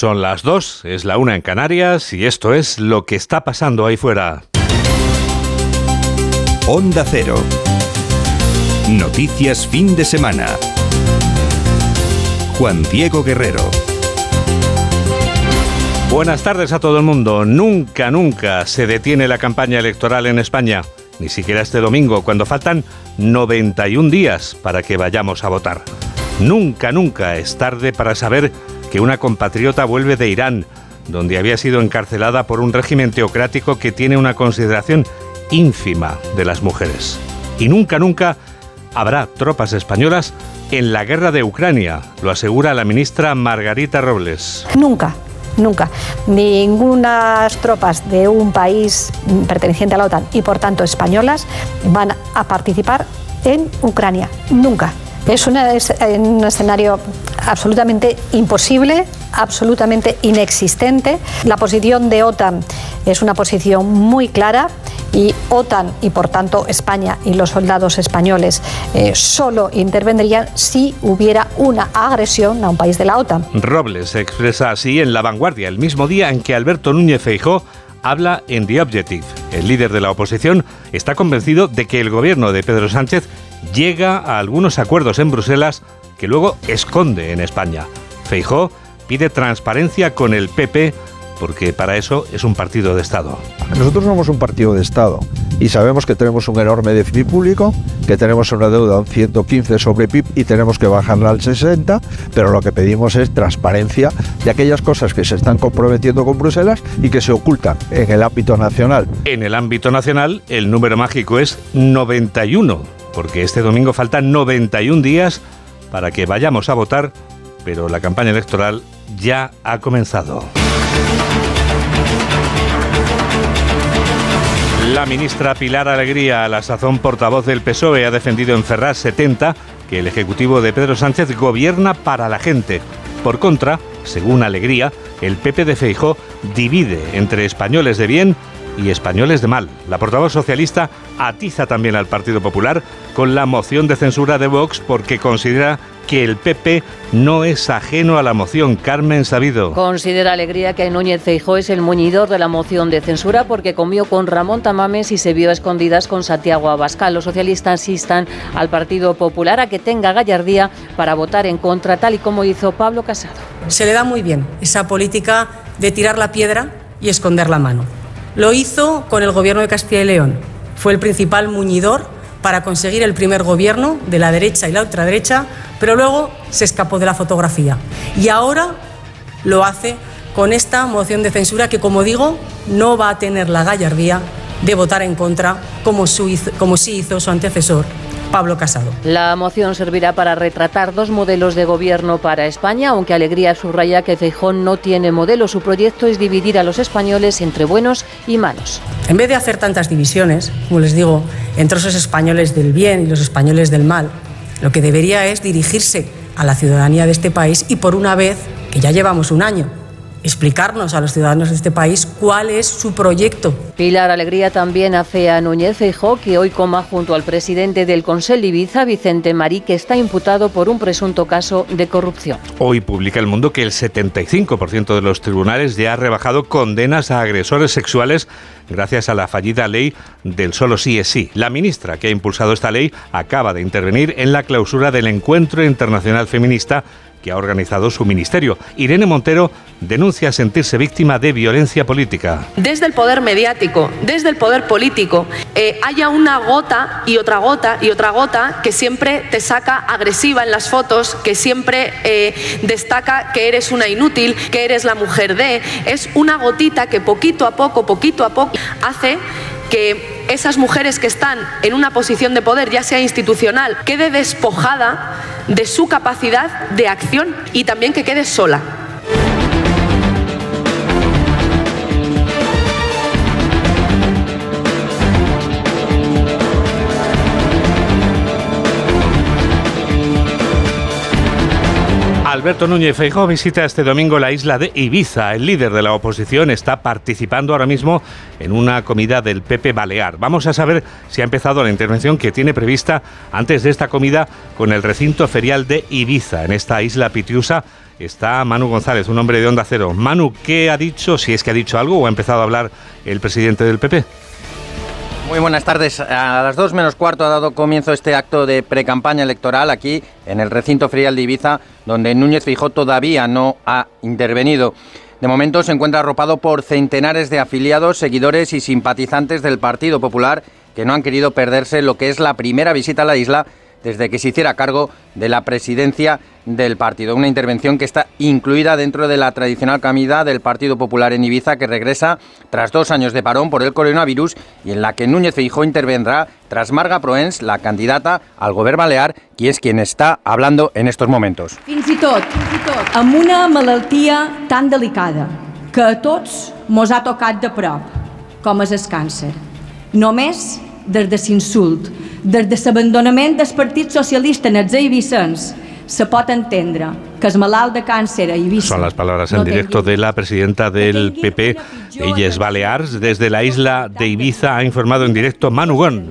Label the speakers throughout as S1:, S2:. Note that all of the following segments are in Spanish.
S1: Son las dos, es la una en Canarias y esto es lo que está pasando ahí fuera.
S2: Onda Cero. Noticias fin de semana. Juan Diego Guerrero.
S1: Buenas tardes a todo el mundo. Nunca, nunca se detiene la campaña electoral en España. Ni siquiera este domingo, cuando faltan 91 días para que vayamos a votar. Nunca, nunca es tarde para saber que una compatriota vuelve de Irán, donde había sido encarcelada por un régimen teocrático que tiene una consideración ínfima de las mujeres. Y nunca, nunca habrá tropas españolas en la guerra de Ucrania, lo asegura la ministra Margarita Robles.
S3: Nunca. Nunca. Ningunas tropas de un país perteneciente a la OTAN y por tanto españolas van a participar en Ucrania. Nunca. Es, un escenario absolutamente imposible, absolutamente inexistente. La posición de OTAN es una posición muy clara y OTAN y por tanto España y los soldados españoles eh, solo intervendrían si hubiera una agresión a un país de la OTAN.
S1: Robles se expresa así en La Vanguardia, el mismo día en que Alberto Núñez Feijó habla en The Objective. El líder de la oposición está convencido de que el gobierno de Pedro Sánchez llega a algunos acuerdos en Bruselas que luego esconde en España. Feijó pide transparencia con el PP porque para eso es un partido de Estado.
S4: Nosotros somos un partido de Estado y sabemos que tenemos un enorme déficit público, que tenemos una deuda de un 115 sobre PIB y tenemos que bajarla al 60, pero lo que pedimos es transparencia de aquellas cosas que se están comprometiendo con Bruselas y que se ocultan en el ámbito nacional.
S1: En el ámbito nacional, el número mágico es 91 porque este domingo faltan 91 días para que vayamos a votar, pero la campaña electoral ya ha comenzado. La ministra Pilar Alegría, a la sazón portavoz del PSOE, ha defendido en Ferraz 70 que el Ejecutivo de Pedro Sánchez gobierna para la gente. Por contra, según Alegría, el PP de Feijó divide entre españoles de bien y españoles de mal. La portavoz socialista atiza también al Partido Popular con la moción de censura de Vox porque considera que el PP no es ajeno a la moción. Carmen Sabido.
S5: Considera alegría que Núñez Feijó es el muñidor de la moción de censura porque comió con Ramón Tamames y se vio a escondidas con Santiago Abascal. Los socialistas instan al Partido Popular a que tenga gallardía para votar en contra, tal y como hizo Pablo Casado.
S6: Se le da muy bien esa política de tirar la piedra y esconder la mano. Lo hizo con el gobierno de Castilla y León. Fue el principal muñidor para conseguir el primer gobierno de la derecha y la ultraderecha, pero luego se escapó de la fotografía. Y ahora lo hace con esta moción de censura que, como digo, no va a tener la gallardía de votar en contra como, sí hizo su antecesor, Pablo Casado.
S5: La moción servirá para retratar dos modelos de gobierno para España, aunque Alegría subraya que Feijón no tiene modelo. Su proyecto es dividir a los españoles entre buenos y malos.
S6: En vez de hacer tantas divisiones, como les digo, entre esos españoles del bien y los españoles del mal, lo que debería es dirigirse a la ciudadanía de este país y por una vez, que ya llevamos un año explicarnos a los ciudadanos de este país cuál es su proyecto.
S5: Pilar Alegría también hace a Núñez Feijó que hoy coma junto al presidente del Consell Ibiza, Vicente Marí, que está imputado por un presunto caso de corrupción.
S1: Hoy publica El Mundo que el 75% de los tribunales ya ha rebajado condenas a agresores sexuales gracias a la fallida ley del solo sí es sí. La ministra que ha impulsado esta ley acaba de intervenir en la clausura del Encuentro Internacional Feminista que ha organizado su ministerio. Irene Montero denuncia sentirse víctima de violencia política.
S7: Desde el poder mediático, desde el poder político, eh, haya una gota y otra gota y otra gota que siempre te saca agresiva en las fotos, que siempre eh, destaca que eres una inútil, que eres la mujer de. Es una gotita que poquito a poco, poquito a poco hace que esas mujeres que están en una posición de poder, ya sea institucional, quede despojada de su capacidad de acción y también que quede sola.
S1: Alberto Núñez Feijóo visita este domingo la isla de Ibiza. El líder de la oposición está participando ahora mismo en una comida del Pepe Balear. Vamos a saber si ha empezado la intervención que tiene prevista antes de esta comida con el recinto ferial de Ibiza, en esta isla pitiusa está Manu González, un hombre de Onda Cero. Manu, ¿qué ha dicho, si es que ha dicho algo o ha empezado a hablar el presidente del PP?
S8: Muy buenas tardes. A las dos menos cuarto ha dado comienzo este acto de precampaña electoral aquí en el recinto ferial de Ibiza, donde Núñez Fijó todavía no ha intervenido. De momento se encuentra arropado por centenares de afiliados, seguidores y simpatizantes del Partido Popular que no han querido perderse lo que es la primera visita a la isla desde que se hiciera cargo de la presidencia del partido. Una intervención que está incluida dentro de la tradicional camida del Partido Popular en Ibiza, que regresa tras dos años de parón por el coronavirus y en la que Núñez Feijó intervendrá tras Marga Proens, la candidata al gobierno balear, que es quien está hablando en estos momentos.
S9: Fins i tot, fins i tot, amb una malaltia tan delicada que a tots mos ha tocat de prop, com és el càncer. Només des de l'insult, des de l'abandonament del Partit Socialista en els eivissens, se pot entendre que el malalt de càncer a Eivissa...
S1: Son las palabras en directo de la presidenta del PP, ella es Balears. Desde la isla de Ibiza ha informado en directo Manu Gon.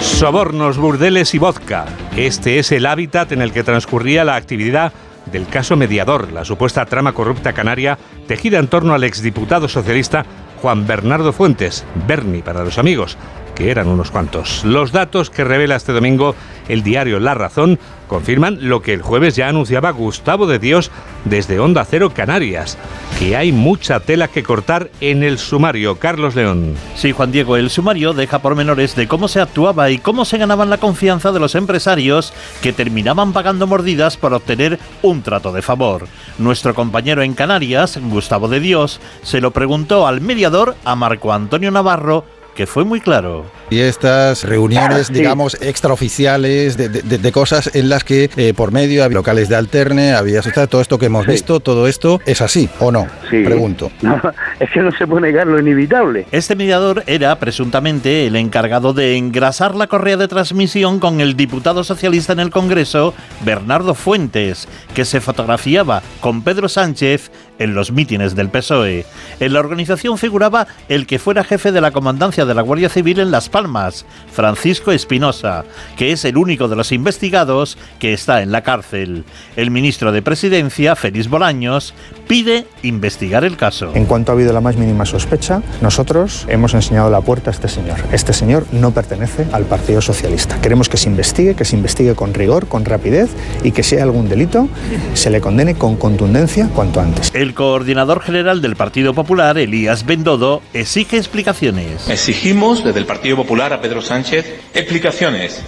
S1: Sobornos, burdeles y vodka. Este es el hábitat en el que transcurría la actividad del caso mediador, la supuesta trama corrupta canaria tejida en torno al exdiputado socialista Juan Bernardo Fuentes, Berni para los amigos, que eran unos cuantos. Los datos que revela este domingo el diario La Razón confirman lo que el jueves ya anunciaba Gustavo de Dios desde Onda Cero Canarias, que hay mucha tela que cortar en el sumario. Carlos León.
S10: Sí, Juan Diego, el sumario deja pormenores de cómo se actuaba y cómo se ganaban la confianza de los empresarios que terminaban pagando mordidas por obtener un trato de favor. Nuestro compañero en Canarias, Gustavo de Dios, se lo preguntó al mediador, a Marco Antonio Navarro, que fue muy claro.
S11: Y estas reuniones, digamos, extraoficiales de, de, de, cosas en las que eh, por medio había locales de alterne, había todo esto que hemos sí. visto, todo esto, ¿es así o no?
S12: Sí.
S11: Pregunto.
S12: No, es que no se puede negar lo inevitable.
S10: Este mediador era presuntamente el encargado de engrasar la correa de transmisión con el diputado socialista en el Congreso, Bernardo Fuentes, que se fotografiaba con Pedro Sánchez en los mítines del PSOE. En la organización figuraba el que fuera jefe de la comandancia de la Guardia Civil en Las Palmas, Francisco Espinosa, que es el único de los investigados que está en la cárcel. El ministro de Presidencia, Félix Bolaños, pide investigar el caso.
S13: En cuanto ha habido la más mínima sospecha, nosotros hemos enseñado la puerta a este señor. Este señor no pertenece al Partido Socialista. Queremos que se investigue, que se investigue con rigor, con rapidez y que si hay algún delito, se le condene con contundencia cuanto antes.
S10: Coordinador general del Partido Popular, Elías Bendodo, exige explicaciones.
S14: Exigimos desde el Partido Popular a Pedro Sánchez explicaciones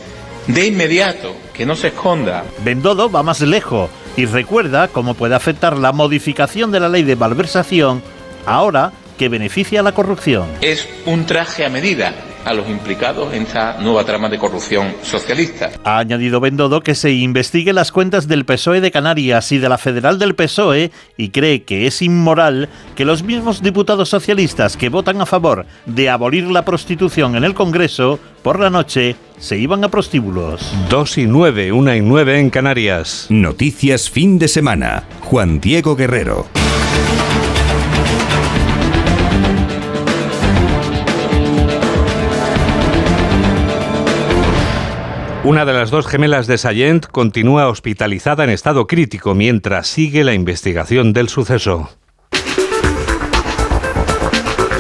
S14: de inmediato, que no se esconda.
S10: Bendodo va más lejos y recuerda cómo puede afectar la modificación de la ley de malversación ahora que beneficia a la corrupción.
S14: Es un traje a medida a los implicados en esta nueva trama de corrupción socialista.
S10: Ha añadido Bendodo que se investigue las cuentas del PSOE de Canarias y de la Federal del PSOE y cree que es inmoral que los mismos diputados socialistas que votan a favor de abolir la prostitución en el Congreso por la noche se iban a prostíbulos.
S1: Dos y nueve, una y nueve en Canarias.
S2: Noticias fin de semana. Juan Diego Guerrero.
S1: Una de las dos gemelas de Sallent continúa hospitalizada en estado crítico mientras sigue la investigación del suceso.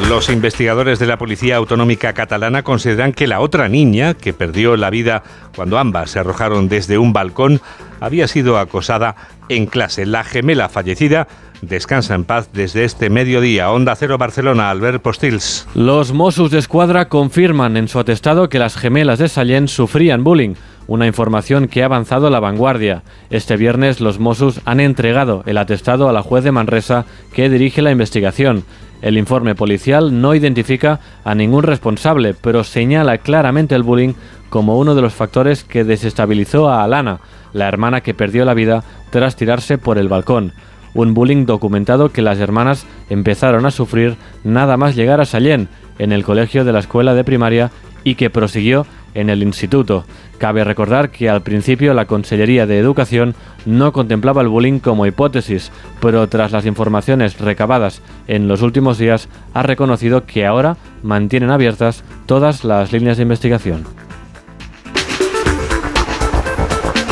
S1: Los investigadores de la Policía Autonómica Catalana consideran que la otra niña, que perdió la vida cuando ambas se arrojaron desde un balcón, había sido acosada en clase. La gemela fallecida descansa en paz desde este mediodía. Onda Cero Barcelona, Albert Postils.
S15: Los Mossos de Escuadra confirman en su atestado que las gemelas de Sallent sufrían bullying, una información que ha avanzado la vanguardia. Este viernes los Mossos han entregado el atestado a la juez de Manresa que dirige la investigación. El informe policial no identifica a ningún responsable, pero señala claramente el bullying como uno de los factores que desestabilizó a Alana, la hermana que perdió la vida tras tirarse por el balcón. Un bullying documentado que las hermanas empezaron a sufrir nada más llegar a Sallén, en el colegio de la escuela de primaria, y que prosiguió en el instituto. Cabe recordar que al principio la Consellería de Educación no contemplaba el bullying como hipótesis, pero tras las informaciones recabadas en los últimos días ha reconocido que ahora mantienen abiertas todas las líneas de investigación.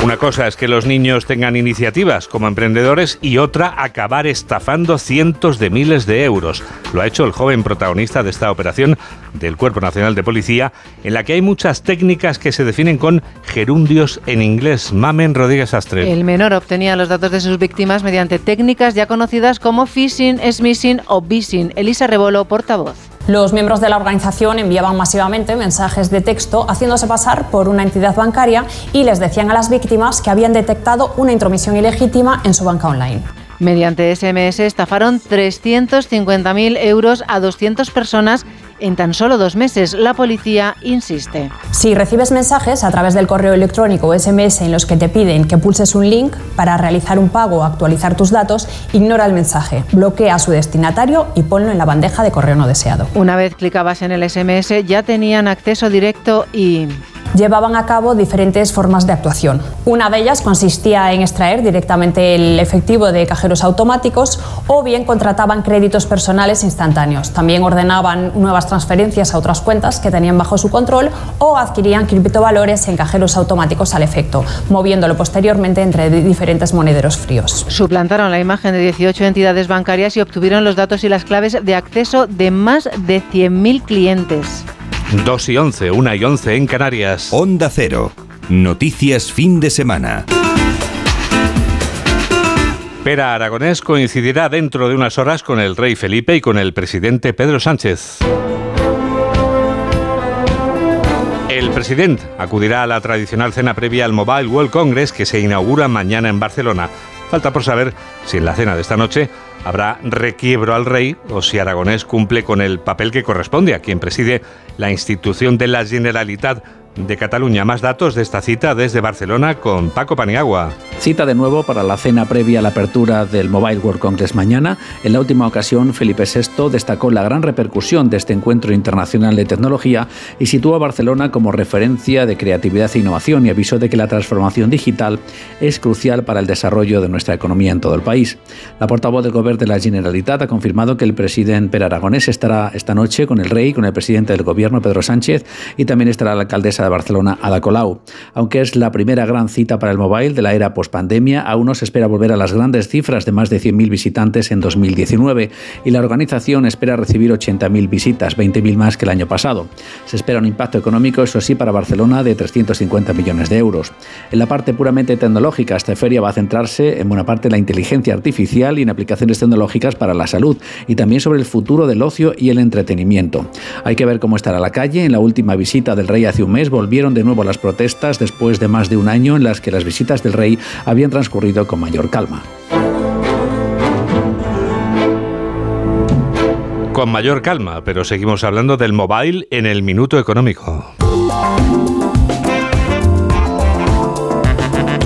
S1: Una cosa es que los niños tengan iniciativas como emprendedores y otra acabar estafando cientos de miles de euros. Lo ha hecho el joven protagonista de esta operación del Cuerpo Nacional de Policía, en la que hay muchas técnicas que se definen con gerundios en inglés. Mamen Rodríguez Astre.
S16: El menor obtenía los datos de sus víctimas mediante técnicas ya conocidas como phishing, smishing o bising. Elisa Rebolo, portavoz.
S17: Los miembros de la organización enviaban masivamente mensajes de texto haciéndose pasar por una entidad bancaria y les decían a las víctimas que habían detectado una intromisión ilegítima en su banca online.
S16: Mediante SMS estafaron 350.000 euros a 200 personas en tan solo dos meses. La policía insiste.
S17: Si recibes mensajes a través del correo electrónico o SMS en los que te piden que pulses un link para realizar un pago o actualizar tus datos, ignora el mensaje, bloquea a su destinatario y ponlo en la bandeja de correo no deseado.
S16: Una vez clicabas en el SMS ya tenían acceso directo y
S17: llevaban a cabo diferentes formas de actuación. Una de ellas consistía en extraer directamente el efectivo de cajeros automáticos o bien contrataban créditos personales instantáneos. También ordenaban nuevas transferencias a otras cuentas que tenían bajo su control o adquirían criptovalores en cajeros automáticos al efecto, moviéndolo posteriormente entre diferentes monederos fríos.
S16: Suplantaron la imagen de 18 entidades bancarias y obtuvieron los datos y las claves de acceso de más de 100.000 clientes.
S1: 2 y 11, 1 y 11 en Canarias.
S2: Onda Cero. Noticias fin de semana.
S1: Pera Aragonés coincidirá dentro de unas horas con el rey Felipe y con el presidente Pedro Sánchez. El presidente acudirá a la tradicional cena previa al Mobile World Congress que se inaugura mañana en Barcelona. Falta por saber si en la cena de esta noche habrá requiebro al rey o si Aragonés cumple con el papel que corresponde a quien preside la institución de la Generalitat de Cataluña. Más datos de esta cita desde Barcelona con Paco Paniagua.
S18: Cita de nuevo para la cena previa a la apertura del Mobile World Congress mañana. En la última ocasión, Felipe VI destacó la gran repercusión de este encuentro internacional de tecnología y situó a Barcelona como referencia de creatividad e innovación y avisó de que la transformación digital es crucial para el desarrollo de nuestra economía en todo el país. La portavoz del Gobierno de la Generalitat ha confirmado que el presidente Per Aragonés estará esta noche con el rey, con el presidente del Gobierno, Pedro Sánchez, y también estará la alcaldesa de Barcelona, Ada Colau. Aunque es la primera gran cita para el mobile de la era pospandemia, aún no se espera volver a las grandes cifras de más de 100.000 visitantes en 2019 y la organización espera recibir 80.000 visitas, 20.000 más que el año pasado. Se espera un impacto económico, eso sí, para Barcelona de 350 millones de euros. En la parte puramente tecnológica, esta feria va a centrarse en buena parte en la inteligencia artificial y en aplicaciones tecnológicas para la salud y también sobre el futuro del ocio y el entretenimiento. Hay que ver cómo estará la calle. En la última visita del rey hace un mes volvieron de nuevo las protestas después de más de un año en las que las visitas del rey habían transcurrido con mayor calma.
S1: Con mayor calma, pero seguimos hablando del mobile en el minuto económico.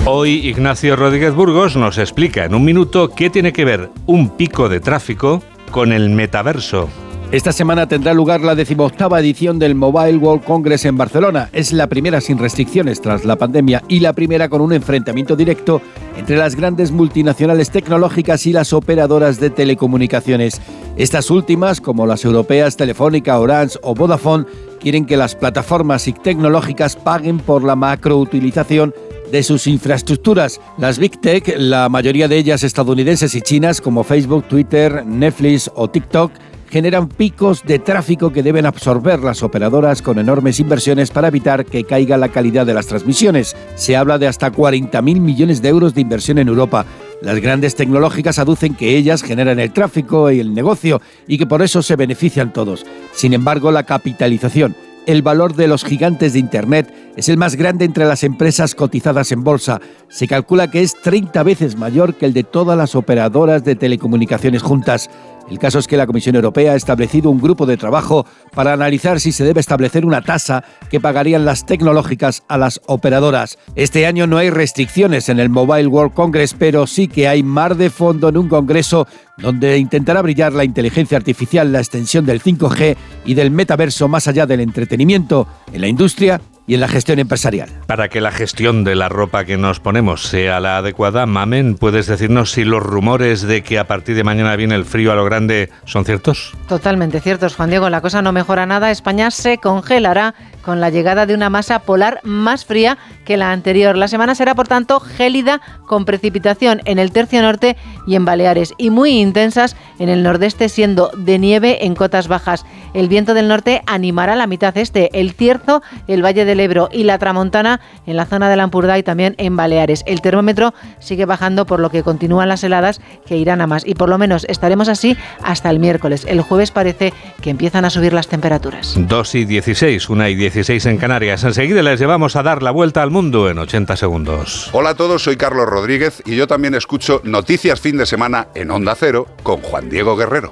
S1: Hoy Ignacio Rodríguez Burgos nos explica en un minuto qué tiene que ver un pico de tráfico con el metaverso.
S19: Esta semana tendrá lugar la decimoctava edición del Mobile World Congress en Barcelona. Es la primera sin restricciones tras la pandemia y la primera con un enfrentamiento directo entre las grandes multinacionales tecnológicas y las operadoras de telecomunicaciones. Estas últimas, como las europeas Telefónica, Orange o Vodafone, quieren que las plataformas y tecnológicas paguen por la macroutilización de sus infraestructuras. Las Big Tech, la mayoría de ellas estadounidenses y chinas como Facebook, Twitter, Netflix o TikTok, generan picos de tráfico que deben absorber las operadoras con enormes inversiones para evitar que caiga la calidad de las transmisiones. Se habla de hasta 40.000 millones de euros de inversión en Europa. Las grandes tecnológicas aducen que ellas generan el tráfico y el negocio y que por eso se benefician todos. Sin embargo, la capitalización, el valor de los gigantes de Internet es el más grande entre las empresas cotizadas en bolsa. Se calcula que es 30 veces mayor que el de todas las operadoras de telecomunicaciones juntas. El caso es que la Comisión Europea ha establecido un grupo de trabajo para analizar si se debe establecer una tasa que pagarían las tecnológicas a las operadoras. Este año no hay restricciones en el Mobile World Congress, pero sí que hay mar de fondo en un congreso donde intentará brillar la inteligencia artificial, la extensión del 5G y del metaverso más allá del entretenimiento. En la industria y en la gestión empresarial.
S1: Para que la gestión de la ropa que nos ponemos sea la adecuada, Mamen, ¿puedes decirnos si los rumores de que a partir de mañana viene el frío a lo grande son ciertos?
S20: Totalmente ciertos, Juan Diego. La cosa no mejora nada. España se congelará con la llegada de una masa polar más fría que la anterior. La semana será, por tanto, gélida con precipitación en el tercio norte y en Baleares y muy intensas en el nordeste, siendo de nieve en cotas bajas. El viento del norte animará la mitad este, el Cierzo, el Valle del Ebro y la Tramontana en la zona de la Ampurdá y también en Baleares. El termómetro sigue bajando por lo que continúan las heladas que irán a más y por lo menos estaremos así hasta el miércoles. El jueves parece que empiezan a subir las temperaturas.
S1: 2 y 16, 1 y 16 en Canarias. Enseguida les llevamos a dar la vuelta al mundo en 80 segundos.
S21: Hola a todos, soy Carlos Rodríguez y yo también escucho Noticias Fin de Semana en Onda Cero con Juan Diego Guerrero.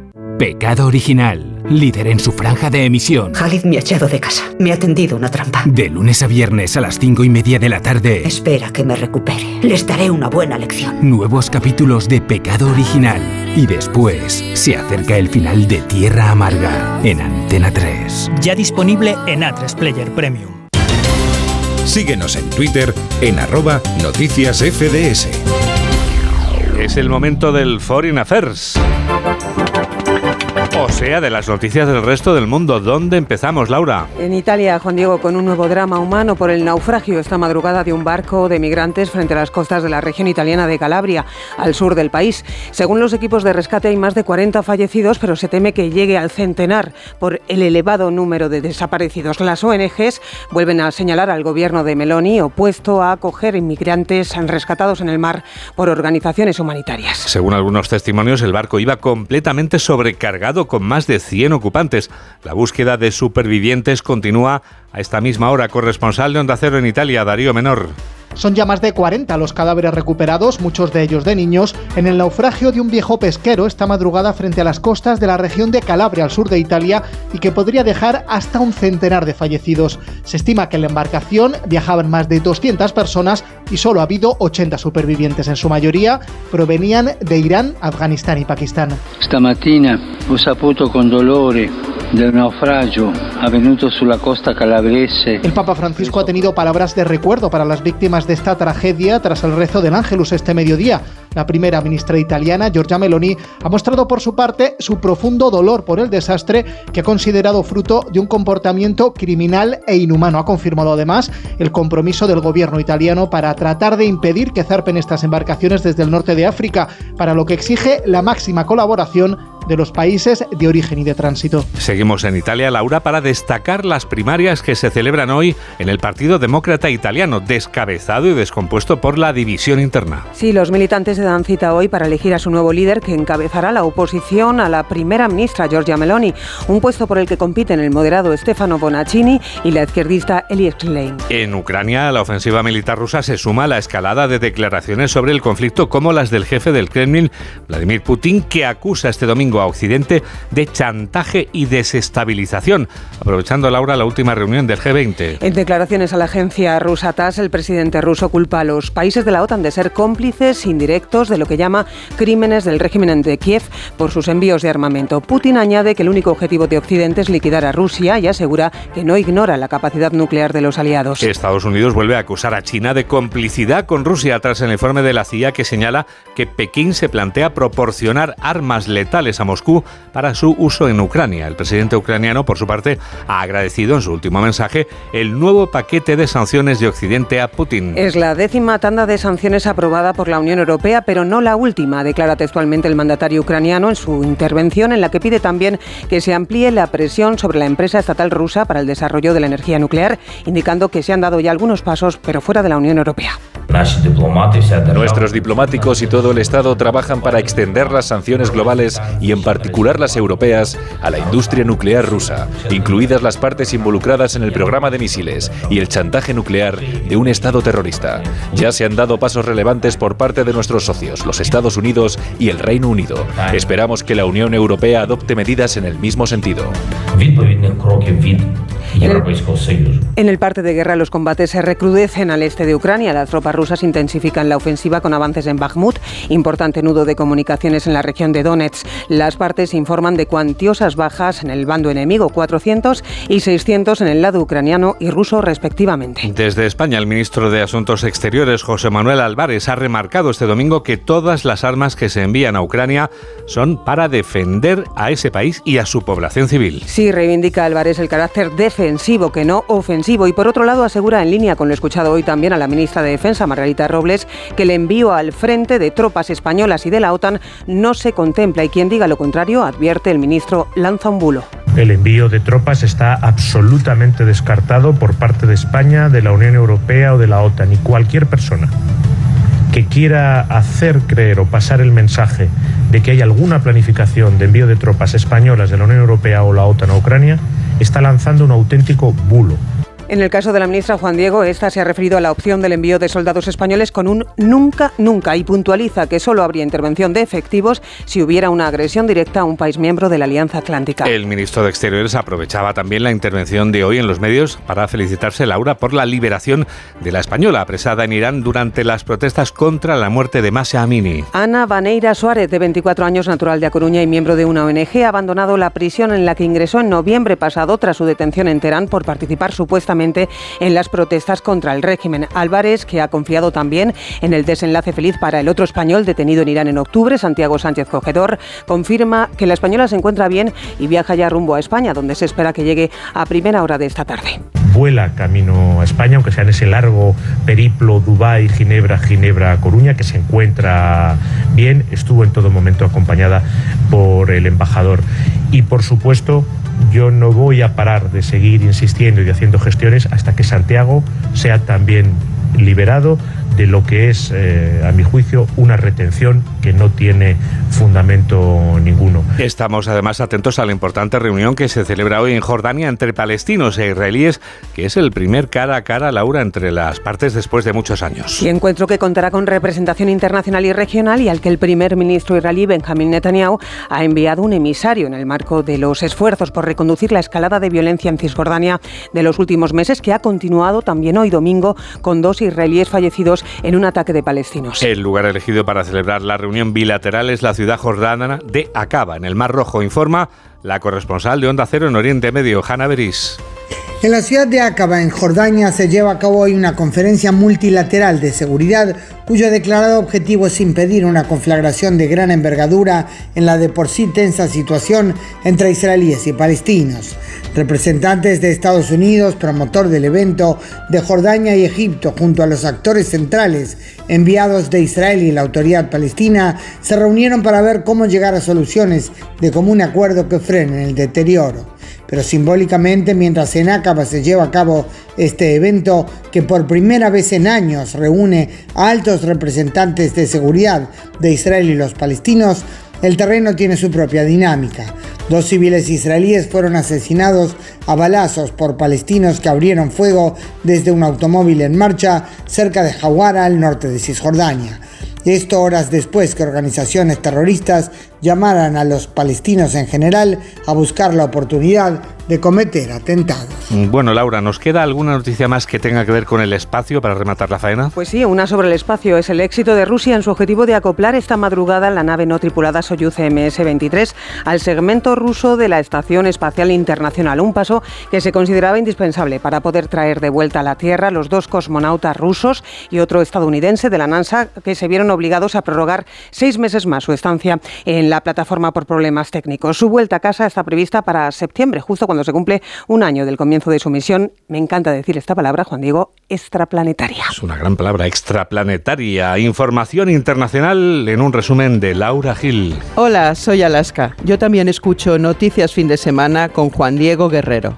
S22: Pecado original, líder en su franja de emisión.
S23: Khalid me ha echado de casa. Me ha tendido una trampa.
S22: De lunes a viernes a las cinco y media de la tarde.
S23: Espera que me recupere. Les daré una buena lección.
S22: Nuevos capítulos de Pecado original. Y después se acerca el final de Tierra Amarga en Antena 3.
S24: Ya disponible en A3 Player Premium.
S2: Síguenos en Twitter en arroba noticias FDS.
S1: Es el momento del Foreign Affairs. O sea, de las noticias del resto del mundo. ¿Dónde empezamos, Laura?
S25: En Italia, Juan Diego, con un nuevo drama humano por el naufragio esta madrugada de un barco de migrantes frente a las costas de la región italiana de Calabria, al sur del país. Según los equipos de rescate, hay más de 40 fallecidos, pero se teme que llegue al centenar por el elevado número de desaparecidos. Las ONGs vuelven a señalar al gobierno de Meloni opuesto a acoger inmigrantes rescatados en el mar por organizaciones humanitarias.
S1: Según algunos testimonios, el barco iba completamente sobrecargado con más de 100 ocupantes. La búsqueda de supervivientes continúa a esta misma hora. Corresponsal de Onda Cero en Italia, Darío Menor.
S26: Son ya más de 40 los cadáveres recuperados, muchos de ellos de niños, en el naufragio de un viejo pesquero esta madrugada frente a las costas de la región de Calabria, al sur de Italia, y que podría dejar hasta un centenar de fallecidos. Se estima que en la embarcación viajaban más de 200 personas y solo ha habido 80 supervivientes. En su mayoría provenían de Irán, Afganistán y Pakistán.
S27: Stamattina ho saputo con dolore del naufragio avvenuto sulla costa calabrese.
S26: El Papa Francisco ha tenido palabras de recuerdo para las víctimas de esta tragedia tras el rezo del Ángelus este mediodía. La primera ministra italiana, Giorgia Meloni, ha mostrado por su parte su profundo dolor por el desastre que ha considerado fruto de un comportamiento criminal e inhumano. Ha confirmado además el compromiso del gobierno italiano para tratar de impedir que zarpen estas embarcaciones desde el norte de África, para lo que exige la máxima colaboración de los países de origen y de tránsito.
S1: Seguimos en Italia, Laura, para destacar las primarias que se celebran hoy en el Partido Demócrata Italiano, descabezado y descompuesto por la división interna.
S25: Sí, los militantes se dan cita hoy para elegir a su nuevo líder que encabezará la oposición a la primera ministra Giorgia Meloni, un puesto por el que compiten el moderado Stefano Bonaccini y la izquierdista Ellie Schlein.
S1: En Ucrania, la ofensiva militar rusa se suma a la escalada de declaraciones sobre el conflicto como las del jefe del Kremlin, Vladimir Putin, que acusa este domingo a Occidente de chantaje y desestabilización. Aprovechando, Laura, la última reunión del G20.
S25: En declaraciones a la agencia rusa TASS, el presidente ruso culpa a los países de la OTAN de ser cómplices indirectos de lo que llama crímenes del régimen de Kiev por sus envíos de armamento. Putin añade que el único objetivo de Occidente es liquidar a Rusia y asegura que no ignora la capacidad nuclear de los aliados.
S1: Estados Unidos vuelve a acusar a China de complicidad con Rusia tras el informe de la CIA que señala que Pekín se plantea proporcionar armas letales a Moscú para su uso en Ucrania. El presidente ucraniano, por su parte, ha agradecido en su último mensaje el nuevo paquete de sanciones de Occidente a Putin.
S25: Es la décima tanda de sanciones aprobada por la Unión Europea, pero no la última, declara textualmente el mandatario ucraniano en su intervención, en la que pide también que se amplíe la presión sobre la empresa estatal rusa para el desarrollo de la energía nuclear, indicando que se han dado ya algunos pasos, pero fuera de la Unión Europea.
S28: Nuestros diplomáticos y todo el Estado trabajan para extender las sanciones globales y en particular las europeas a la industria nuclear rusa, incluidas las partes involucradas en el programa de misiles y el chantaje nuclear de un Estado terrorista. Ya se han dado pasos relevantes por parte de nuestros socios, los Estados Unidos y el Reino Unido. Esperamos que la Unión Europea adopte medidas en el mismo sentido.
S25: En el parte de guerra los combates se recrudecen al este de Ucrania. Las tropas rusas intensifican la ofensiva con avances en Bakhmut, importante nudo de comunicaciones en la región de Donetsk. Las partes informan de cuantiosas bajas en el bando enemigo, 400 y 600 en el lado ucraniano y ruso respectivamente.
S1: Desde España, el ministro de Asuntos Exteriores, José Manuel Álvarez, ha remarcado este domingo que todas las armas que se envían a Ucrania son para defender a ese país y a su población civil.
S25: Sí, reivindica Álvarez el carácter defensivo que no ofensivo. Y por otro lado asegura en línea con lo escuchado hoy también a la ministra de Defensa, Margarita Robles, que el envío al frente de tropas españolas y de la OTAN no se contempla. Y quien diga lo contrario, advierte el ministro, lanza un bulo.
S29: El envío de tropas está absolutamente descartado por parte de España, de la Unión Europea o de la OTAN. Y cualquier persona que quiera hacer creer o pasar el mensaje de que hay alguna planificación de envío de tropas españolas de la Unión Europea o la OTAN a Ucrania está lanzando un auténtico bulo.
S25: En el caso de la ministra Juan Diego, esta se ha referido a la opción del envío de soldados españoles con un nunca, nunca y puntualiza que solo habría intervención de efectivos si hubiera una agresión directa a un país miembro de la Alianza Atlántica.
S1: El ministro de Exteriores aprovechaba también la intervención de hoy en los medios para felicitarse Laura por la liberación de la española apresada en Irán durante las protestas contra la muerte de Masa Amini.
S25: Ana Vaneira Suárez, de 24 años, natural de A Coruña y miembro de una ONG, ha abandonado la prisión en la que ingresó en noviembre pasado tras su detención en Teherán por participar supuestamente en las protestas contra el régimen. Álvarez, que ha confiado también en el desenlace feliz para el otro español detenido en Irán en octubre, Santiago Sánchez Cogedor, confirma que la española se encuentra bien y viaja ya rumbo a España, donde se espera que llegue a primera hora de esta tarde.
S29: Vuela camino a España, aunque sea en ese largo periplo Dubái, Ginebra, Ginebra, Coruña, que se encuentra bien. Estuvo en todo momento acompañada por el embajador. Y por supuesto, yo no voy a parar de seguir insistiendo y haciendo gestiones hasta que Santiago sea también liberado de lo que es, eh, a mi juicio, una retención que no tiene fundamento ninguno.
S1: Estamos además atentos a la importante reunión que se celebra hoy en Jordania entre palestinos e israelíes, que es el primer cara a cara, Laura, entre las partes después de muchos años.
S25: Y encuentro que contará con representación internacional y regional y al que el primer ministro israelí, Benjamin Netanyahu, ha enviado un emisario en el marco de los esfuerzos por reconducir la escalada de violencia en Cisjordania de los últimos meses, que ha continuado también hoy domingo con dos israelíes fallecidos en un ataque de palestinos.
S1: El lugar elegido para celebrar la reunión bilateral es la ciudad jordana de Acaba, en el Mar Rojo, informa la corresponsal de Onda Cero en Oriente Medio, Hanna Beris.
S30: En la ciudad de Acaba, en Jordania, se lleva a cabo hoy una conferencia multilateral de seguridad cuyo declarado objetivo es impedir una conflagración de gran envergadura en la de por sí tensa situación entre israelíes y palestinos. Representantes de Estados Unidos, promotor del evento, de Jordania y Egipto, junto a los actores centrales enviados de Israel y la autoridad palestina, se reunieron para ver cómo llegar a soluciones de común acuerdo que frenen el deterioro pero simbólicamente mientras en Acaba se lleva a cabo este evento que por primera vez en años reúne a altos representantes de seguridad de Israel y los palestinos, el terreno tiene su propia dinámica. Dos civiles israelíes fueron asesinados a balazos por palestinos que abrieron fuego desde un automóvil en marcha cerca de Hawara, al norte de Cisjordania. Esto horas después que organizaciones terroristas llamaran a los palestinos en general a buscar la oportunidad de cometer atentados.
S1: Bueno, Laura, ¿nos queda alguna noticia más que tenga que ver con el espacio para rematar la faena?
S25: Pues sí, una sobre el espacio. Es el éxito de Rusia en su objetivo de acoplar esta madrugada la nave no tripulada Soyuz MS-23 al segmento ruso de la Estación Espacial Internacional. Un paso que se consideraba indispensable para poder traer de vuelta a la Tierra los dos cosmonautas rusos y otro estadounidense de la NASA que se vieron obligados a prorrogar seis meses más su estancia en la plataforma por problemas técnicos. Su vuelta a casa está prevista para septiembre, justo cuando se cumple un año del comienzo de su misión. Me encanta decir esta palabra, Juan Diego, extraplanetaria.
S1: Es una gran palabra, extraplanetaria. Información internacional en un resumen de Laura Gil.
S31: Hola, soy Alaska. Yo también escucho Noticias Fin de Semana con Juan Diego Guerrero.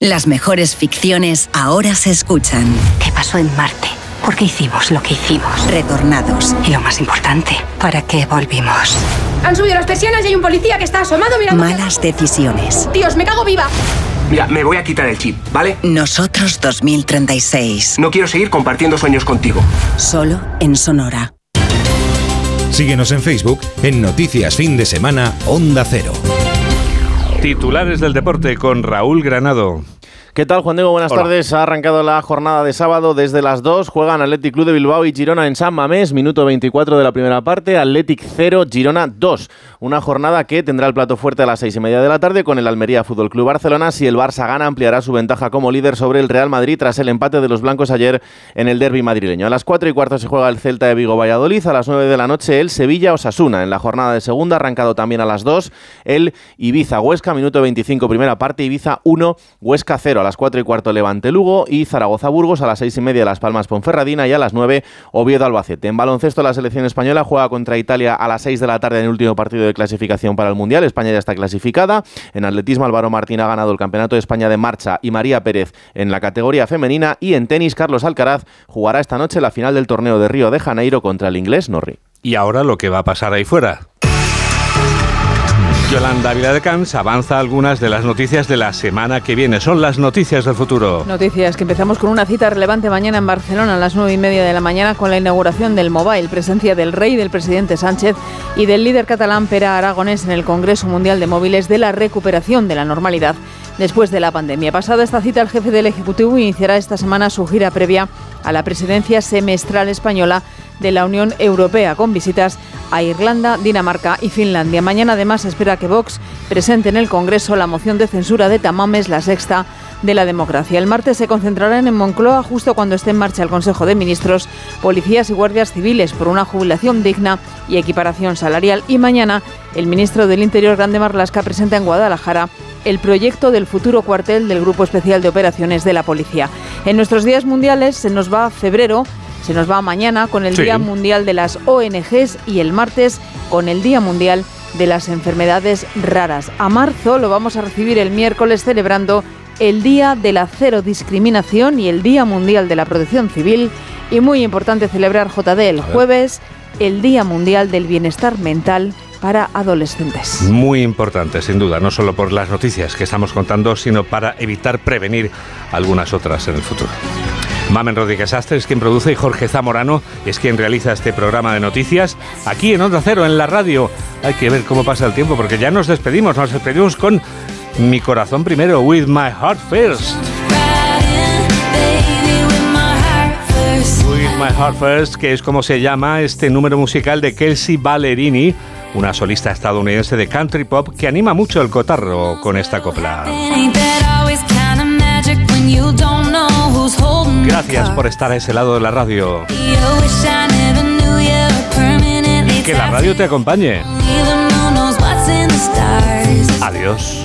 S23: Las mejores ficciones ahora se escuchan.
S32: ¿Qué pasó en Marte? ¿Por qué hicimos lo que hicimos?
S23: Retornados.
S32: Y lo más importante, ¿para qué volvimos?
S33: Han subido las persianas y hay un policía que está asomado mirando.
S23: Malas decisiones.
S33: Dios, me cago viva.
S34: Mira, me voy a quitar el chip, ¿vale?
S23: Nosotros 2036.
S34: No quiero seguir compartiendo sueños contigo.
S23: Solo en Sonora.
S2: Síguenos en Facebook en Noticias Fin de Semana Onda Cero.
S1: Titulares del deporte con Raúl Granado.
S35: ¿Qué tal, Juan Diego? Buenas tardes. Ha arrancado la jornada de sábado desde las 2. Juegan Athletic Club de Bilbao y Girona en San Mamés, minuto 24 de la primera parte. Athletic 0, Girona 2. Una jornada que tendrá el plato fuerte a las 6 y media de la tarde con el Almería Fútbol Club Barcelona. Si el Barça gana, ampliará su ventaja como líder sobre el Real Madrid tras el empate de los blancos ayer en el derby madrileño. A las 4 y cuarto se juega el Celta de Vigo Valladolid. A las 9 de la noche el Sevilla Osasuna. En la jornada de segunda, arrancado también a las 2, el Ibiza Huesca, minuto 25, primera parte. Ibiza 1, Huesca 0. A las 4 y cuarto Levante Lugo y Zaragoza Burgos a las 6 y media Las Palmas Ponferradina y a las 9 Oviedo Albacete. En baloncesto la selección española juega contra Italia a las 6 de la tarde en el último partido de clasificación para el Mundial. España ya está clasificada. En atletismo Álvaro Martín ha ganado el Campeonato de España de marcha y María Pérez en la categoría femenina y en tenis Carlos Alcaraz jugará esta noche la final del torneo de Río de Janeiro contra el inglés Norri.
S1: Y ahora lo que va a pasar ahí fuera. Yolanda Viladecans avanza algunas de las noticias de la semana que viene. Son las noticias del futuro.
S16: Noticias que empezamos con una cita relevante mañana en Barcelona a las nueve y media de la mañana con la inauguración del Mobile, presencia del rey, del presidente Sánchez y del líder catalán Pera Aragonés en el Congreso Mundial de Móviles de la recuperación de la normalidad después de la pandemia. Pasada esta cita, el jefe del Ejecutivo iniciará esta semana su gira previa a la presidencia semestral española de la Unión Europea, con visitas a Irlanda, Dinamarca y Finlandia. Mañana además espera que Vox presente en el Congreso la moción de censura de Tamames, la sexta de la democracia. El martes se concentrarán en Moncloa justo cuando esté en marcha el Consejo de Ministros, policías y guardias civiles por una jubilación digna y equiparación salarial. Y mañana el ministro del Interior, Grande Marlasca, presenta en Guadalajara el proyecto del futuro cuartel del Grupo Especial de Operaciones de la Policía. En nuestros días mundiales se nos va febrero se nos va mañana con el
S1: Sí.
S16: Día Mundial de las ONGs y el martes con el Día Mundial de las Enfermedades Raras. A marzo lo vamos a recibir el miércoles celebrando el Día de la Cero Discriminación y el Día Mundial de la Protección Civil. Y muy importante celebrar JD el jueves, el Día Mundial del Bienestar Mental para adolescentes.
S1: Muy importante, sin duda, no solo por las noticias que estamos contando, sino para evitar prevenir algunas otras en el futuro. Mamen Rodríguez Astre es quien produce y Jorge Zamorano es quien realiza este programa de noticias aquí en Onda Cero, en la radio. Hay que ver cómo pasa el tiempo porque ya nos despedimos, nos despedimos con Mi Corazón Primero, With My Heart First. With My Heart First, que es como se llama este número musical de Kelsey Ballerini, una solista estadounidense de country pop que anima mucho el cotarro con esta copla. Gracias por estar a ese lado de la radio. Y que la radio te acompañe. Adiós.